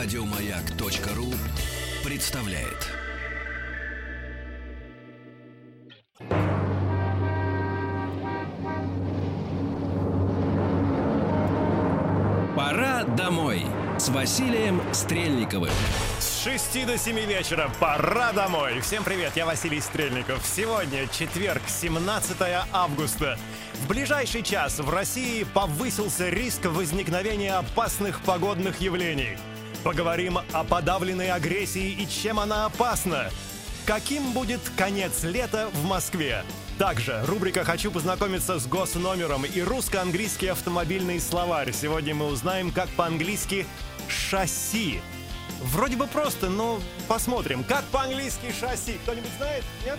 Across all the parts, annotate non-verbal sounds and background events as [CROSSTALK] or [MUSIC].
Радиомаяк.ру представляет. Пора домой с Василием Стрельниковым. С 6 до 7 вечера пора домой. Всем привет, я Василий Стрельников. Сегодня четверг, 17 августа. В ближайший час в России повысился риск возникновения опасных погодных явлений. Поговорим о подавленной агрессии и чем она опасна. Каким будет конец лета в Москве? Также рубрика «Хочу познакомиться с госномером» и русско-английский автомобильный словарь. Сегодня мы узнаем, как по-английски «шасси». Вроде бы просто, но посмотрим. Как по-английски «шасси»? Кто-нибудь знает? Нет?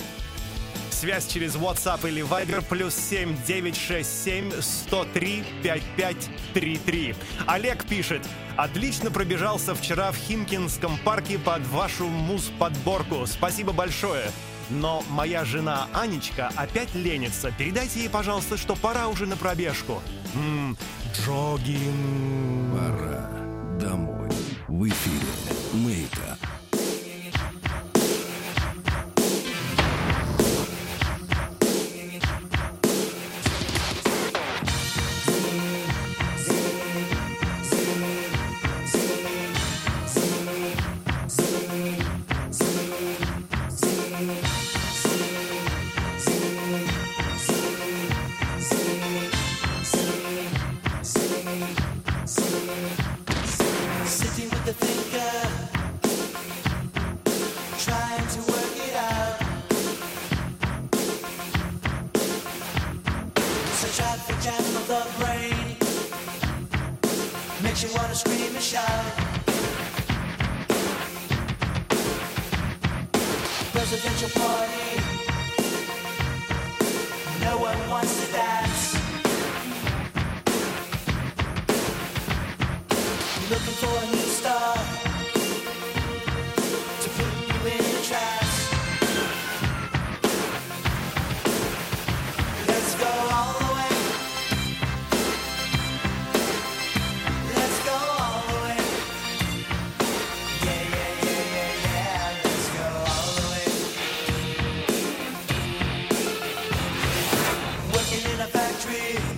Связь через WhatsApp или Viber плюс 7 967 103 5533. Олег пишет. Отлично пробежался вчера в Химкинском парке под вашу муз-подборку. Спасибо большое. Но моя жена Анечка опять ленится. Передайте ей, пожалуйста, что пора уже на пробежку. Джогинг. Пора домой. В эфире tree.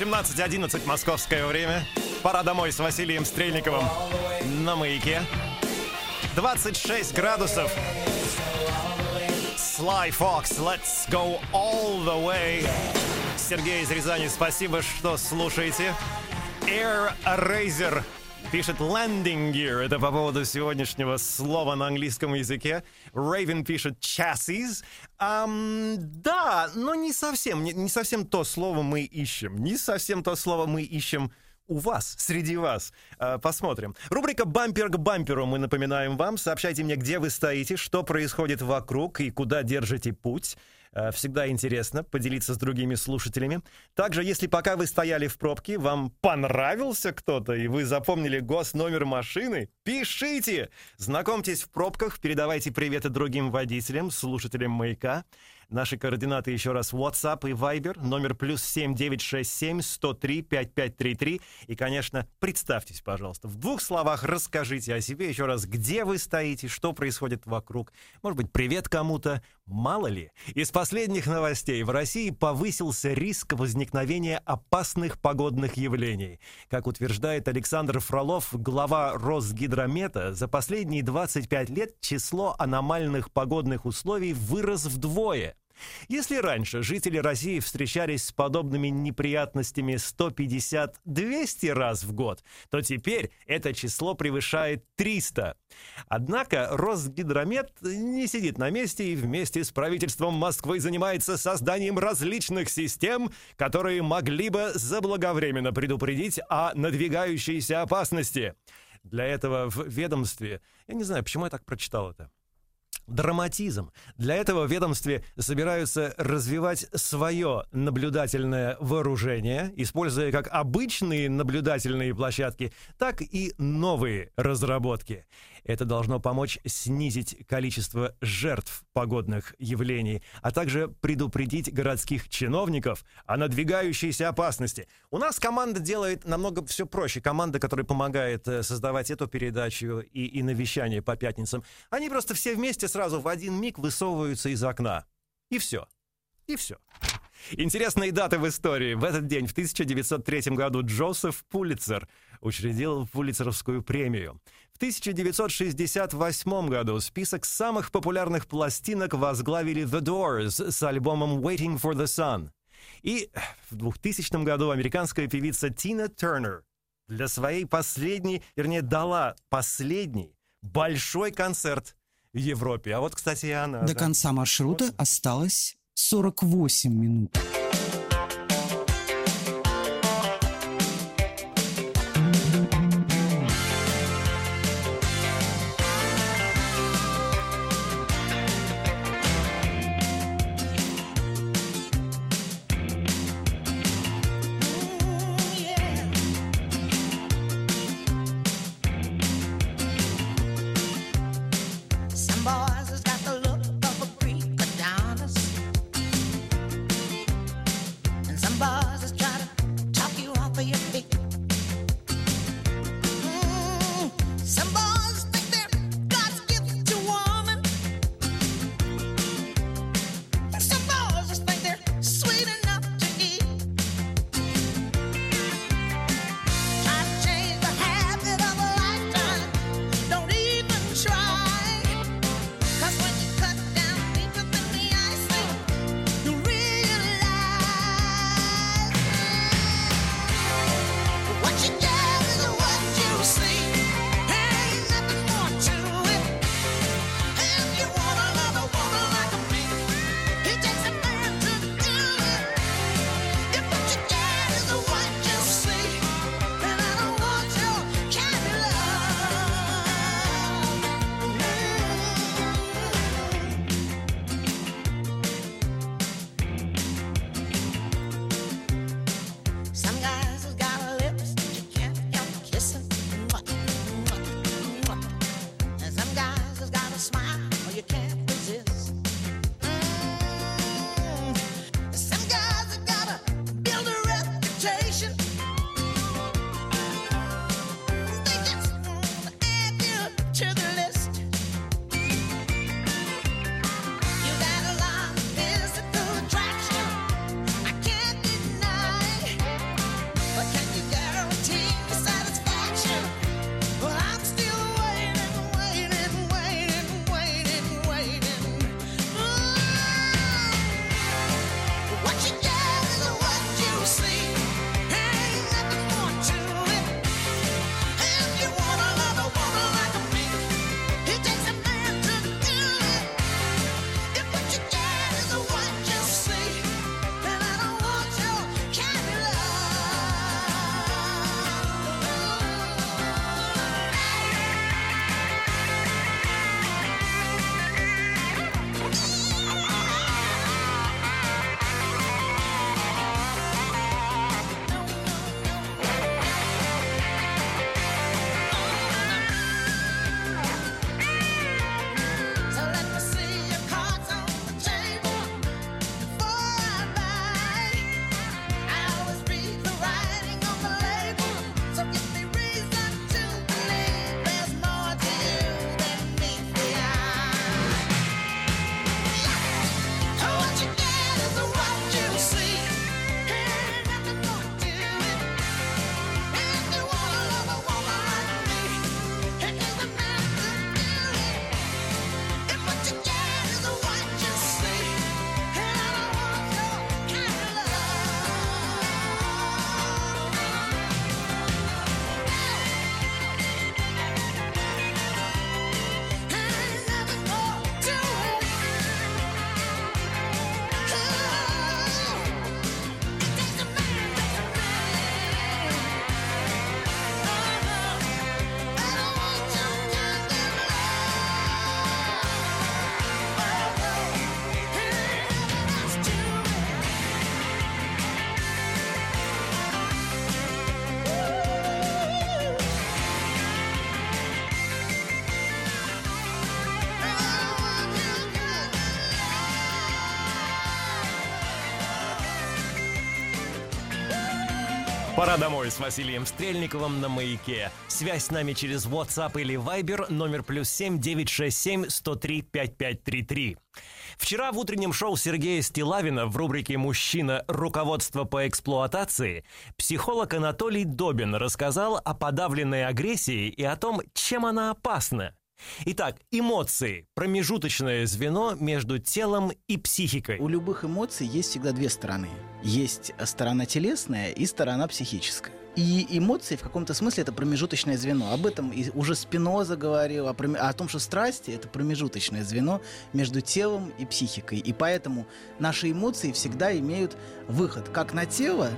18.11 московское время. Пора домой с Василием Стрельниковым на маяке. 26 градусов. Sly Fox, let's go all the way. Сергей из Рязани, спасибо, что слушаете. Air Razor Пишет landing gear. Это по поводу сегодняшнего слова на английском языке. Raven пишет chassis. Ам, да, но не совсем. Не, не совсем то слово мы ищем. Не совсем то слово мы ищем у вас, среди вас. А, посмотрим. Рубрика «Бампер к бамперу» мы напоминаем вам. Сообщайте мне, где вы стоите, что происходит вокруг и куда держите путь. А, Всегда интересно поделиться с другими слушателями. Также, если пока вы стояли в пробке, вам понравился кто-то, и вы запомнили госномер машины, пишите! Знакомьтесь в пробках, передавайте приветы другим водителям, слушателям «Маяка». Наши координаты еще раз WhatsApp и Viber, номер плюс 7967 103 5533. И, конечно, представьтесь, пожалуйста. В двух словах расскажите о себе еще раз, где вы стоите, что происходит вокруг. Может быть, привет кому-то, мало ли. Из последних новостей в России повысился риск возникновения опасных погодных явлений. Как утверждает Александр Фролов, глава Росгидромета, за последние 25 лет число аномальных погодных условий вырос вдвое. Если раньше жители России встречались с подобными неприятностями 150-200 раз в год, то теперь это число превышает 300. Однако Росгидромет не сидит на месте и вместе с правительством Москвы занимается созданием различных систем, которые могли бы заблаговременно предупредить о надвигающейся опасности. Для этого в ведомстве, я не знаю, почему я так прочитал это, драматизм. Для этого в ведомстве собираются развивать свое наблюдательное вооружение, используя как обычные наблюдательные площадки, так и новые разработки. Это должно помочь снизить количество жертв погодных явлений, а также предупредить городских чиновников о надвигающейся опасности. У нас команда делает намного все проще. Команда, которая помогает э, создавать эту передачу и, и навещание по пятницам, они просто все вместе сразу в один миг высовываются из окна. И все. И все. Интересные даты в истории. В этот день, в 1903 году, Джозеф Пулитцер учредил Пулитцеровскую премию. В 1968 году список самых популярных пластинок возглавили The Doors с альбомом Waiting for the Sun. И в 2000 году американская певица Тина Тернер для своей последней, вернее, дала последний большой концерт в Европе. А вот, кстати, и она. До да. конца маршрута осталось 48 минут. Boys is try to talk you off of your feet. Пора домой с Василием Стрельниковым на маяке. Связь с нами через WhatsApp или Viber номер плюс семь девять шесть семь сто три пять пять три три. Вчера в утреннем шоу Сергея Стилавина в рубрике «Мужчина. Руководство по эксплуатации» психолог Анатолий Добин рассказал о подавленной агрессии и о том, чем она опасна. Итак, эмоции – промежуточное звено между телом и психикой. У любых эмоций есть всегда две стороны. Есть сторона телесная и сторона психическая. И эмоции в каком-то смысле это промежуточное звено. Об этом уже Спиноза говорил, о, проме- о том, что страсти это промежуточное звено между телом и психикой. И поэтому наши эмоции всегда имеют выход как на тело,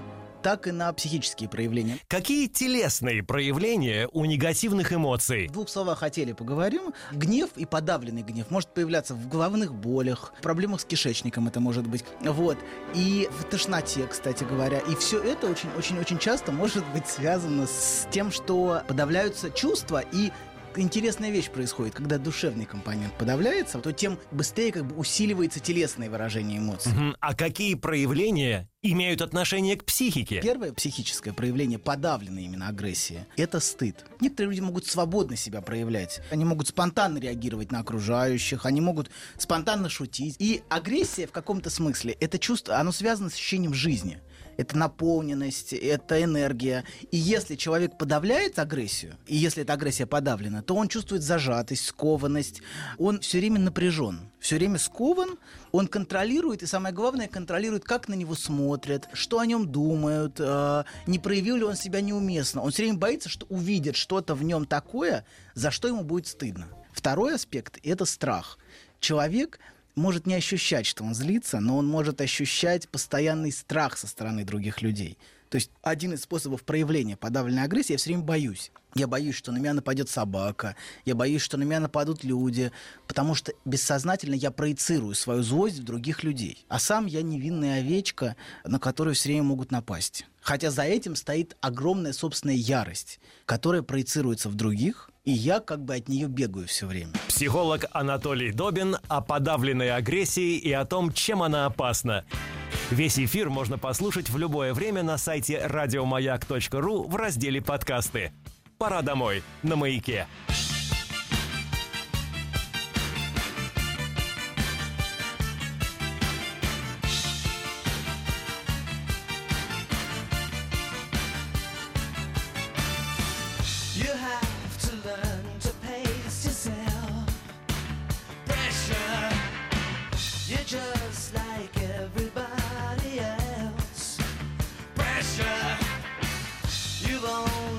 так и на психические проявления. Какие телесные проявления у негативных эмоций? В двух словах о теле поговорим. Гнев и подавленный гнев может появляться в головных болях, проблемах с кишечником это может быть. Вот. И в тошноте, кстати говоря. И все это очень-очень-очень часто может быть связано с тем, что подавляются чувства и Интересная вещь происходит, когда душевный компонент подавляется, то тем быстрее как бы усиливается телесное выражение эмоций. Мгм. А какие проявления имеют отношение к психике? Первое психическое проявление подавленной именно агрессии – это стыд. Некоторые люди могут свободно себя проявлять. Они могут спонтанно реагировать на окружающих, они могут спонтанно шутить. И агрессия в каком-то смысле – это чувство, оно связано с ощущением жизни. Это наполненность, это энергия. И если человек подавляет агрессию, и если эта агрессия подавлена, то он чувствует зажатость, скованность. Он все время напряжен, все время скован, он контролирует, и самое главное, контролирует, как на него смотрят, что о нем думают, э, не проявил ли он себя неуместно. Он все время боится, что увидит что-то в нем такое, за что ему будет стыдно. Второй аспект – это страх. Человек может не ощущать, что он злится, но он может ощущать постоянный страх со стороны других людей. То есть один из способов проявления подавленной агрессии, я все время боюсь. Я боюсь, что на меня нападет собака, я боюсь, что на меня нападут люди, потому что бессознательно я проецирую свою злость в других людей. А сам я невинная овечка, на которую все время могут напасть. Хотя за этим стоит огромная собственная ярость, которая проецируется в других, и я как бы от нее бегаю все время. Психолог Анатолий Добин о подавленной агрессии и о том, чем она опасна. Весь эфир можно послушать в любое время на сайте радиомаяк.ру в разделе «Подкасты». Пора домой на маяке. Everybody else. Pressure, you've only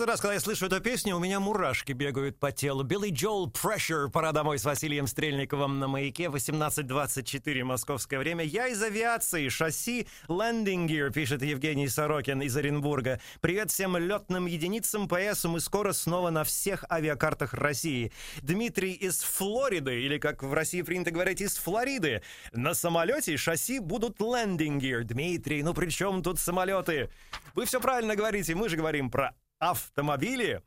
Каждый раз, когда я слышу эту песню, у меня мурашки бегают по телу. Билли Джоэл Pressure. Пора домой с Василием Стрельниковым на маяке. 18.24 московское время. Я из авиации. Шасси Landing Gear, пишет Евгений Сорокин из Оренбурга. Привет всем летным единицам ПС. Мы скоро снова на всех авиакартах России. Дмитрий из Флориды, или как в России принято говорить, из Флориды. На самолете шасси будут Landing Gear. Дмитрий, ну при чем тут самолеты? Вы все правильно говорите. Мы же говорим про автомобили.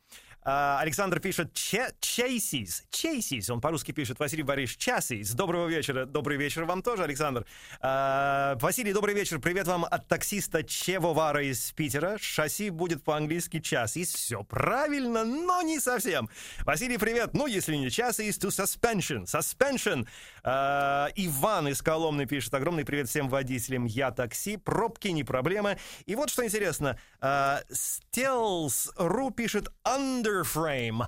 А, Александр пишет Чейсис. Чейсис. Он по-русски пишет. Василий Борисович Часис. Доброго вечера. Добрый вечер вам тоже, Александр. А, Василий, добрый вечер. Привет вам от таксиста Чевовара из Питера. Шасси будет по-английски Часис. Все правильно, но не совсем. Василий, привет. Ну, если не Часис, то Suspension. Suspension. А, Иван из Коломны пишет. Огромный привет всем водителям. Я такси. Пробки не проблема. И вот что интересно. Стелс.ру пишет Frame.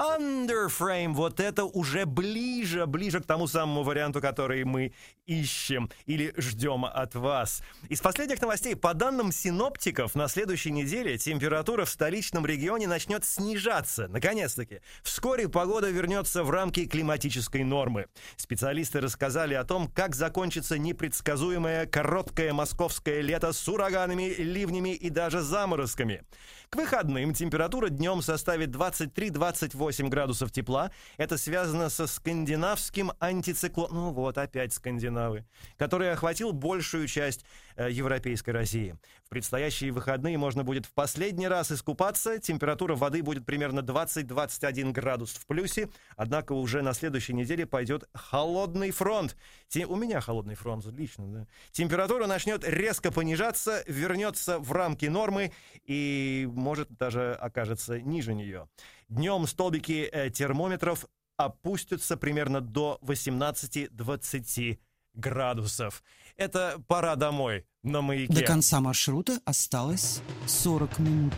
Underframe, вот это уже ближе, ближе к тому самому варианту, который мы ищем или ждем от вас. Из последних новостей, по данным синоптиков, на следующей неделе температура в столичном регионе начнет снижаться. Наконец-таки. Вскоре погода вернется в рамки климатической нормы. Специалисты рассказали о том, как закончится непредсказуемое короткое московское лето с ураганами, ливнями и даже заморозками. К выходным температура днем составит 23-28 градусов тепла. Это связано со скандинавским антициклоном. Ну вот, опять скандинавы. Который охватил большую часть э, европейской России. В предстоящие выходные можно будет в последний раз искупаться. Температура воды будет примерно 20-21 градус в плюсе. Однако уже на следующей неделе пойдет холодный фронт. Те... У меня холодный фронт, лично, да. Температура начнет резко понижаться, вернется в рамки нормы и может даже окажется ниже нее. Днем столбики э, термометров опустятся примерно до 18-20 градусов. Это пора домой на маяке. До конца маршрута осталось 40 минут.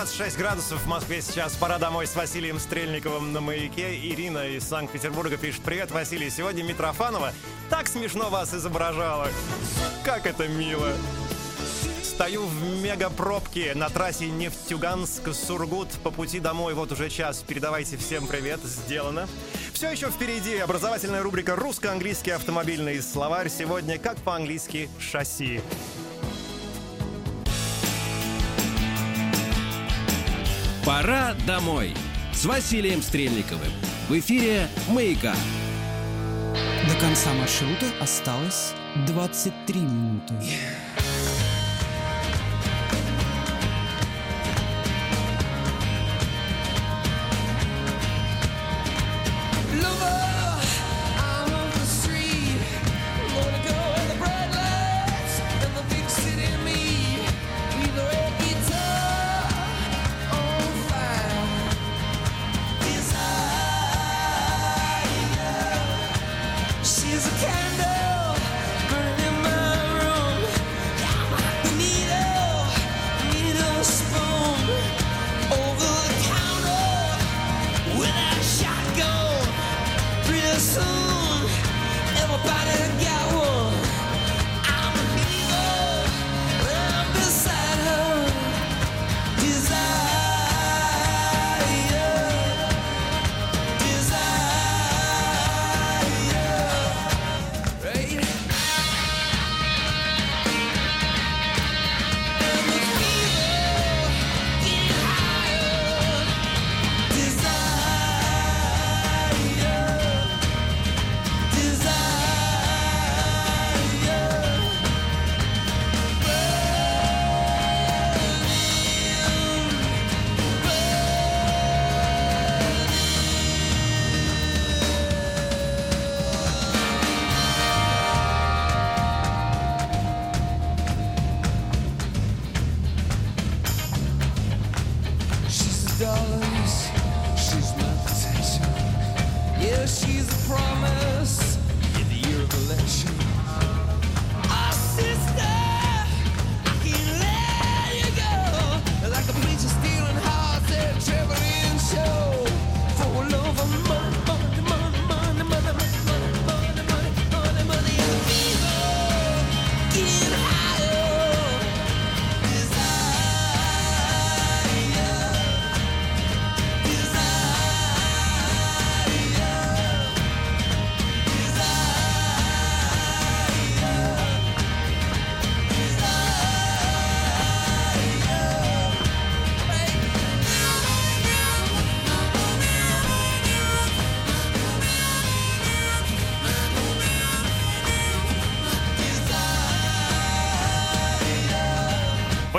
26 градусов в Москве сейчас. Пора домой с Василием Стрельниковым на маяке. Ирина из Санкт-Петербурга пишет. Привет, Василий. Сегодня Митрофанова так смешно вас изображала. Как это мило. Стою в мегапробке на трассе Нефтьюганск-Сургут по пути домой. Вот уже час. Передавайте всем привет. Сделано. Все еще впереди образовательная рубрика «Русско-английский автомобильный словарь». Сегодня как по-английски «шасси». Пора домой с Василием Стрельниковым. В эфире «Маяка». До конца маршрута осталось 23 минуты. Lover,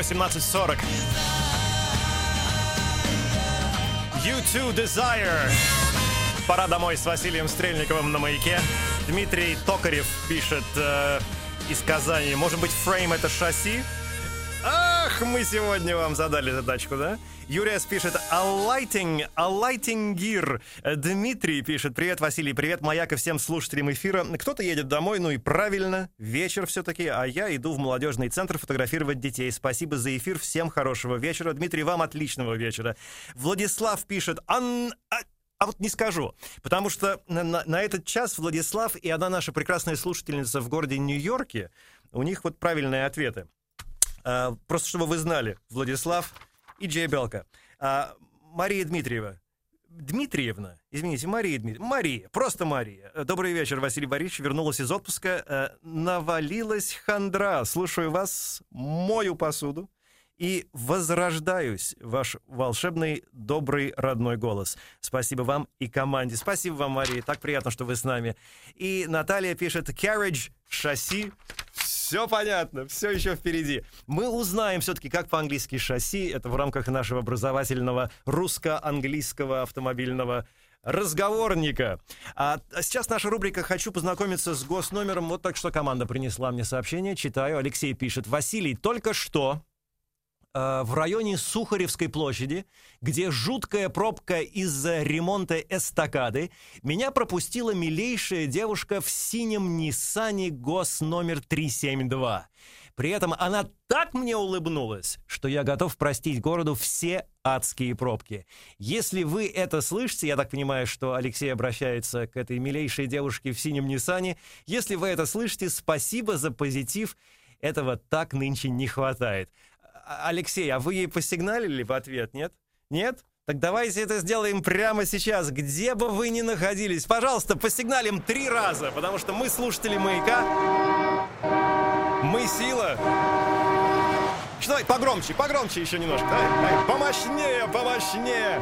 18.40. U2 Desire. Пора домой с Василием Стрельниковым на маяке. Дмитрий Токарев пишет э, из Казани. Может быть, фрейм это шасси? Ах, мы сегодня вам задали задачку, да? Юрия пишет «A lighting, a lighting gear». Дмитрий пишет «Привет, Василий, привет, Маяк и всем слушателям эфира». Кто-то едет домой, ну и правильно, вечер все-таки, а я иду в молодежный центр фотографировать детей. Спасибо за эфир, всем хорошего вечера. Дмитрий, вам отличного вечера. Владислав пишет «Ан...» а- а вот не скажу, потому что на, на- на этот час Владислав и одна наша прекрасная слушательница в городе Нью-Йорке, у них вот правильные ответы. А, просто чтобы вы знали, Владислав и Джей Белка. А, Мария Дмитриева. Дмитриевна, извините, Мария Дмитриевна. Мария, просто Мария. Э, Добрый вечер, Василий Борисович. Вернулась из отпуска. Э, Навалилась хандра. Слушаю вас, мою посуду и возрождаюсь. Ваш волшебный, добрый, родной голос. Спасибо вам и команде. Спасибо вам, Мария. Так приятно, что вы с нами. И Наталья пишет «Carriage», «шасси». Все понятно, все еще впереди. Мы узнаем все-таки, как по-английски шасси. Это в рамках нашего образовательного русско-английского автомобильного разговорника. А сейчас наша рубрика «Хочу познакомиться с госномером». Вот так что команда принесла мне сообщение. Читаю. Алексей пишет. Василий, только что э, в районе Сухаревской площади, где жуткая пробка из-за ремонта эстакады, меня пропустила милейшая девушка в синем Ниссане ГОС номер 372. При этом она так мне улыбнулась, что я готов простить городу все адские пробки. Если вы это слышите, я так понимаю, что Алексей обращается к этой милейшей девушке в синем Ниссане. Если вы это слышите, спасибо за позитив. Этого так нынче не хватает. А- Алексей, а вы ей посигналили в ответ, нет? Нет? Так давайте это сделаем прямо сейчас, где бы вы ни находились. Пожалуйста, посигналим три раза, потому что мы слушатели «Маяка». Мы сила. Что, давай погромче, погромче еще немножко. Давай, давай, помощнее, помощнее.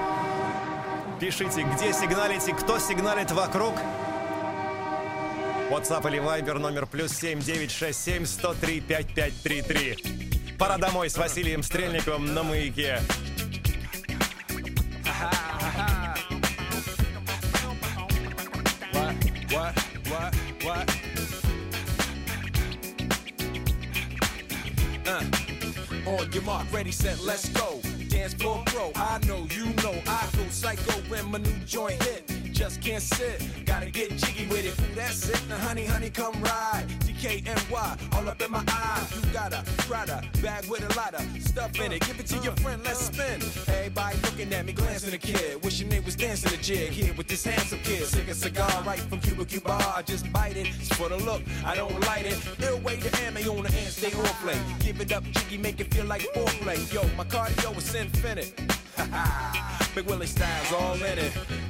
Пишите, где сигналите, кто сигналит вокруг. WhatsApp или Viber номер плюс 7967 103 5533. Пора домой с Василием Стрельниковым на маяке. What? What? What? Uh. On your mark, ready, set, let's go. Dance floor pro, I know, you know, I go psycho when my new joint hit. Just can't sit, gotta get jiggy with it. That's it, now honey, honey, come ride. DKNY, all up in my eye. You got a Prada bag with a lot of stuff in it. Give it to your friend, let's spin. Everybody looking at me, glancing a kid. Wishing they was dancing a jig here with this handsome kid. Sick a cigar right from Cuba Cuba. I just bite it. It's for the look, I don't light it. Ill way to ammo on the hand, stay on play. Give it up, jiggy, make it feel like foreplay. Yo, my cardio is infinite. Ha [LAUGHS] ha. Big Willie styles all in it.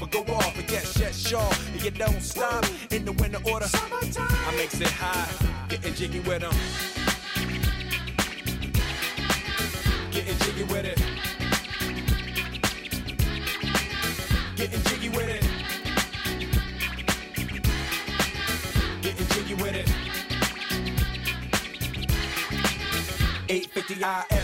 or go off and get shit shaw. And you don't stop in the winter order. I makes it high, getting jiggy with them. Getting jiggy with it. Getting jiggy with it. Getting jiggy with it. 850 IS if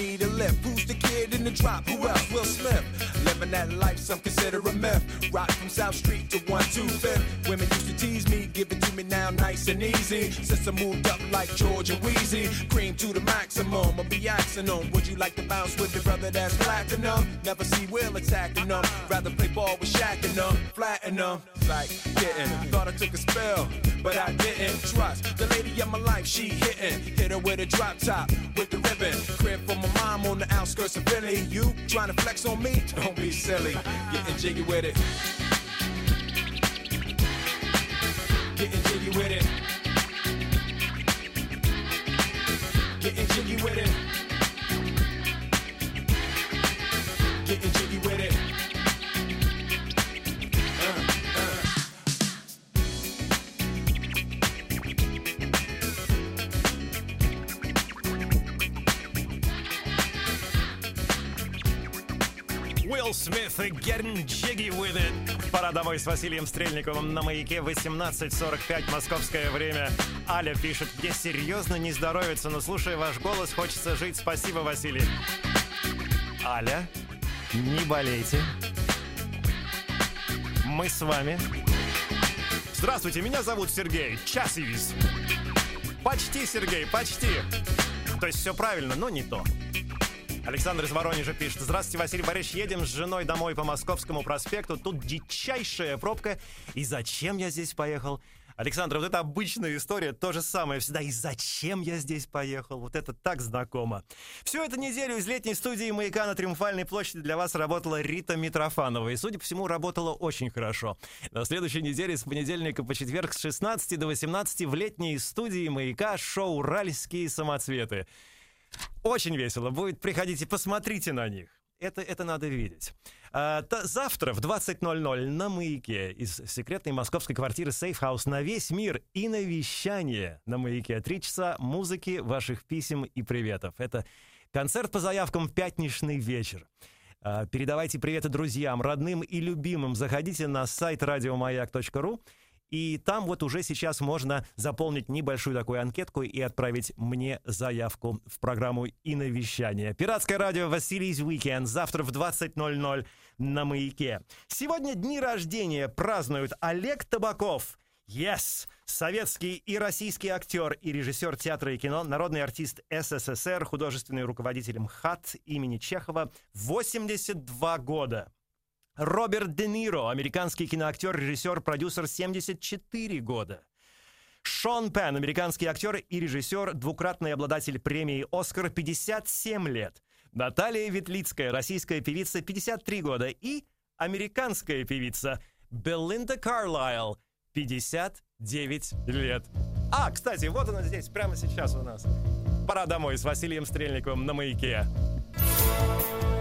need a lift. Who's the kid in the drop? Who else? Will Smith. Living that life, some consider a myth. Rock from South Street to 125th. Women used to tease me, give it to me now nice and easy. Since I moved up like George and Wheezy, cream to the maximum. I'll be axing them. Would you like to bounce with the brother that's platinum? Never see Will attacking them. Rather play ball with Shaq and them, flatten them. Like getting, thought I took a spell, but I didn't trust the lady of my life. She hitting, hit her with a drop top with the ribbon. Crib for my mom on the outskirts of Philly. You trying to flex on me? Don't be silly. Getting jiggy with it. Getting jiggy with it. Getting jiggy with it. Смит и Getting Jiggy With It. Пора домой с Василием Стрельниковым на маяке 18.45 московское время. Аля пишет, мне серьезно не здоровится, но слушая ваш голос, хочется жить. Спасибо, Василий. Аля, не болейте. Мы с вами. Здравствуйте, меня зовут Сергей Часивис. Почти, Сергей, почти. То есть все правильно, но не то. Александр из Воронежа пишет. Здравствуйте, Василий Борисович. Едем с женой домой по Московскому проспекту. Тут дичайшая пробка. И зачем я здесь поехал? Александр, вот это обычная история, то же самое всегда. И зачем я здесь поехал? Вот это так знакомо. Всю эту неделю из летней студии «Маяка» на Триумфальной площади для вас работала Рита Митрофанова. И, судя по всему, работала очень хорошо. На следующей неделе с понедельника по четверг с 16 до 18 в летней студии «Маяка» шоу «Уральские самоцветы». Очень весело будет. Приходите, посмотрите на них. Это, это надо видеть. А, та- завтра в 20.00 на «Маяке» из секретной московской квартиры Safe House на весь мир и на вещание на «Маяке». Три часа музыки, ваших писем и приветов. Это концерт по заявкам «Пятничный вечер». А, Передавайте приветы друзьям, родным и любимым. Заходите на сайт радиомаяк.ру и там вот уже сейчас можно заполнить небольшую такую анкетку и отправить мне заявку в программу и на вещание. Пиратское радио «Василий's Weekend» завтра в 20.00 на «Маяке». Сегодня дни рождения празднуют Олег Табаков. Yes! Советский и российский актер и режиссер театра и кино, народный артист СССР, художественный руководитель МХАТ имени Чехова, 82 года. Роберт Де Ниро, американский киноактер, режиссер, продюсер, 74 года. Шон Пен, американский актер и режиссер, двукратный обладатель премии «Оскар», 57 лет. Наталья Ветлицкая, российская певица, 53 года. И американская певица Белинда Карлайл, 59 лет. А, кстати, вот она здесь, прямо сейчас у нас. Пора домой с Василием Стрельниковым на маяке. I'm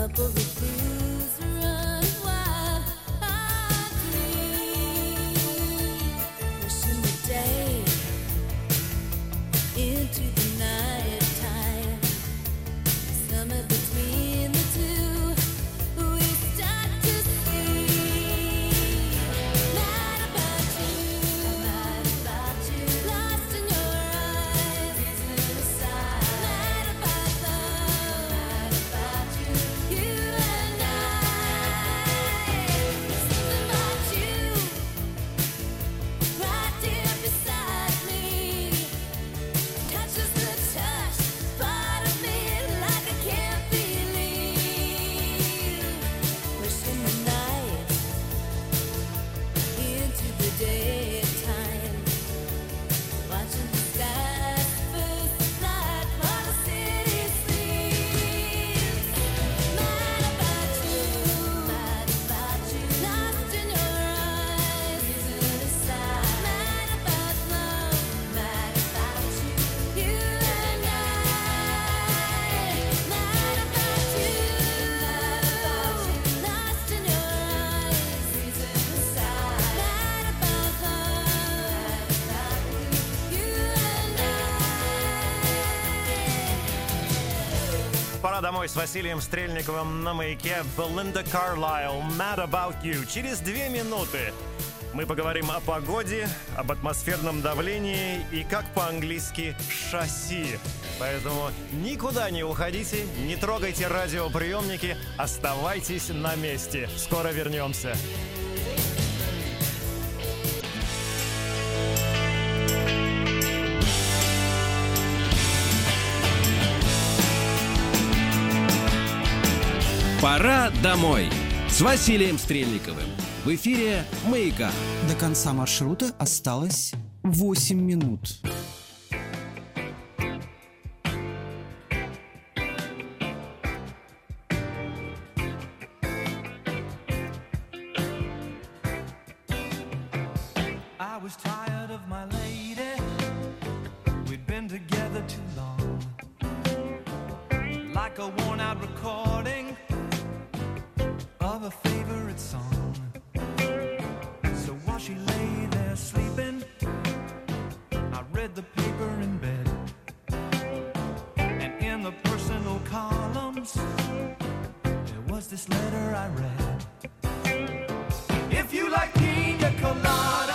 the position. Домой с Василием Стрельниковым на маяке Белинда Карлайл «Mad About You». Через две минуты мы поговорим о погоде, об атмосферном давлении и, как по-английски, шасси. Поэтому никуда не уходите, не трогайте радиоприемники, оставайтесь на месте. Скоро вернемся. Пора домой с Василием Стрельниковым. В эфире «Маяка». До конца маршрута осталось 8 минут. Columns, there was this letter I read. If you like pina coladas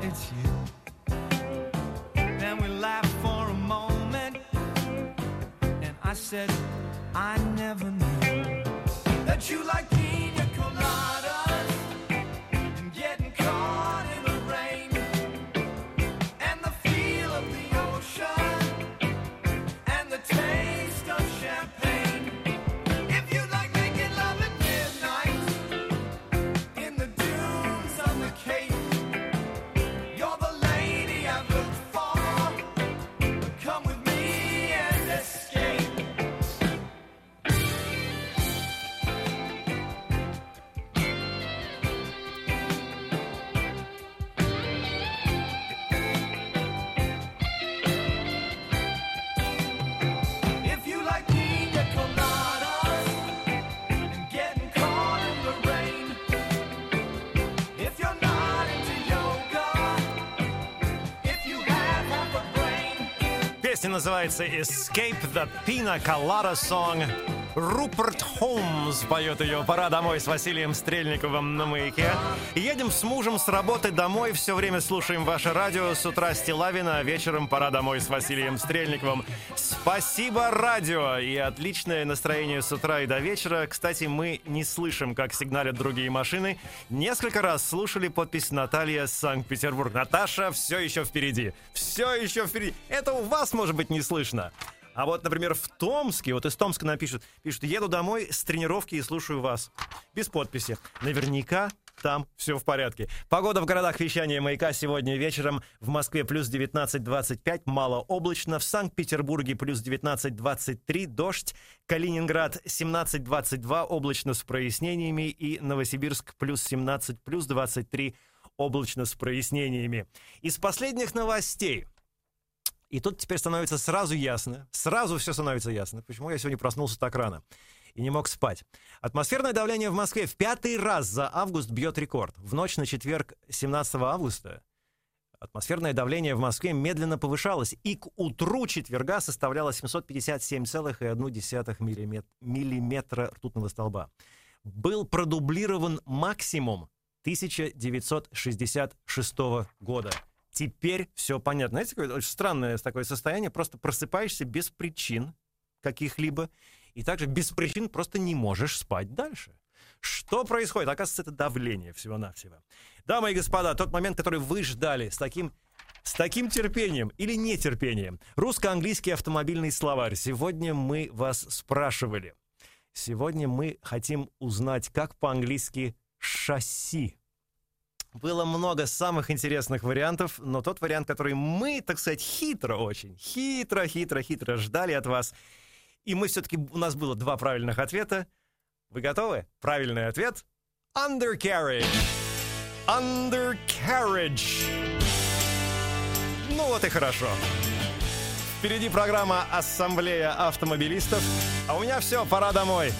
it's Песня называется Escape the Pina Colada Song. Руперт Холмс поет ее «Пора домой» с Василием Стрельниковым на маяке. Едем с мужем с работы домой, все время слушаем ваше радио. С утра Стилавина, вечером «Пора домой» с Василием Стрельниковым. Спасибо, радио! И отличное настроение с утра и до вечера. Кстати, мы не слышим, как сигналят другие машины. Несколько раз слушали подпись Наталья Санкт-Петербург. Наташа, все еще впереди. Все еще впереди. Это у вас, может быть, не слышно. А вот, например, в Томске, вот из Томска напишут, пишут, еду домой с тренировки и слушаю вас. Без подписи. Наверняка там все в порядке. Погода в городах вещания маяка сегодня вечером. В Москве плюс 19-25, малооблачно. В Санкт-Петербурге плюс 19-23, дождь. Калининград 17-22, облачно с прояснениями. И Новосибирск плюс 17, плюс 23, облачно с прояснениями. Из последних новостей. И тут теперь становится сразу ясно, сразу все становится ясно, почему я сегодня проснулся так рано и не мог спать. Атмосферное давление в Москве в пятый раз за август бьет рекорд. В ночь на четверг 17 августа атмосферное давление в Москве медленно повышалось и к утру четверга составляло 757,1 миллимет- миллиметра ртутного столба. Был продублирован максимум 1966 года. Теперь все понятно. Знаете, какое очень странное такое состояние. Просто просыпаешься без причин каких-либо, и также без причин просто не можешь спать дальше. Что происходит? Оказывается, это давление всего-навсего. Дамы и господа, тот момент, который вы ждали с таким с таким терпением или нетерпением. Русско-английский автомобильный словарь. Сегодня мы вас спрашивали. Сегодня мы хотим узнать, как по-английски шасси. Было много самых интересных вариантов, но тот вариант, который мы, так сказать, хитро очень, хитро, хитро, хитро ждали от вас. И мы все-таки, у нас было два правильных ответа. Вы готовы? Правильный ответ — undercarriage. Undercarriage. Ну вот и хорошо. Впереди программа «Ассамблея автомобилистов». А у меня все, пора домой.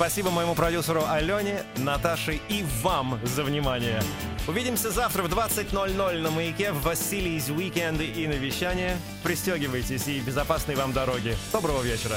Спасибо моему продюсеру Алене, Наташе и вам за внимание. Увидимся завтра в 20.00 на маяке в Василий's Weekend и на вещание. Пристегивайтесь и безопасной вам дороги. Доброго вечера.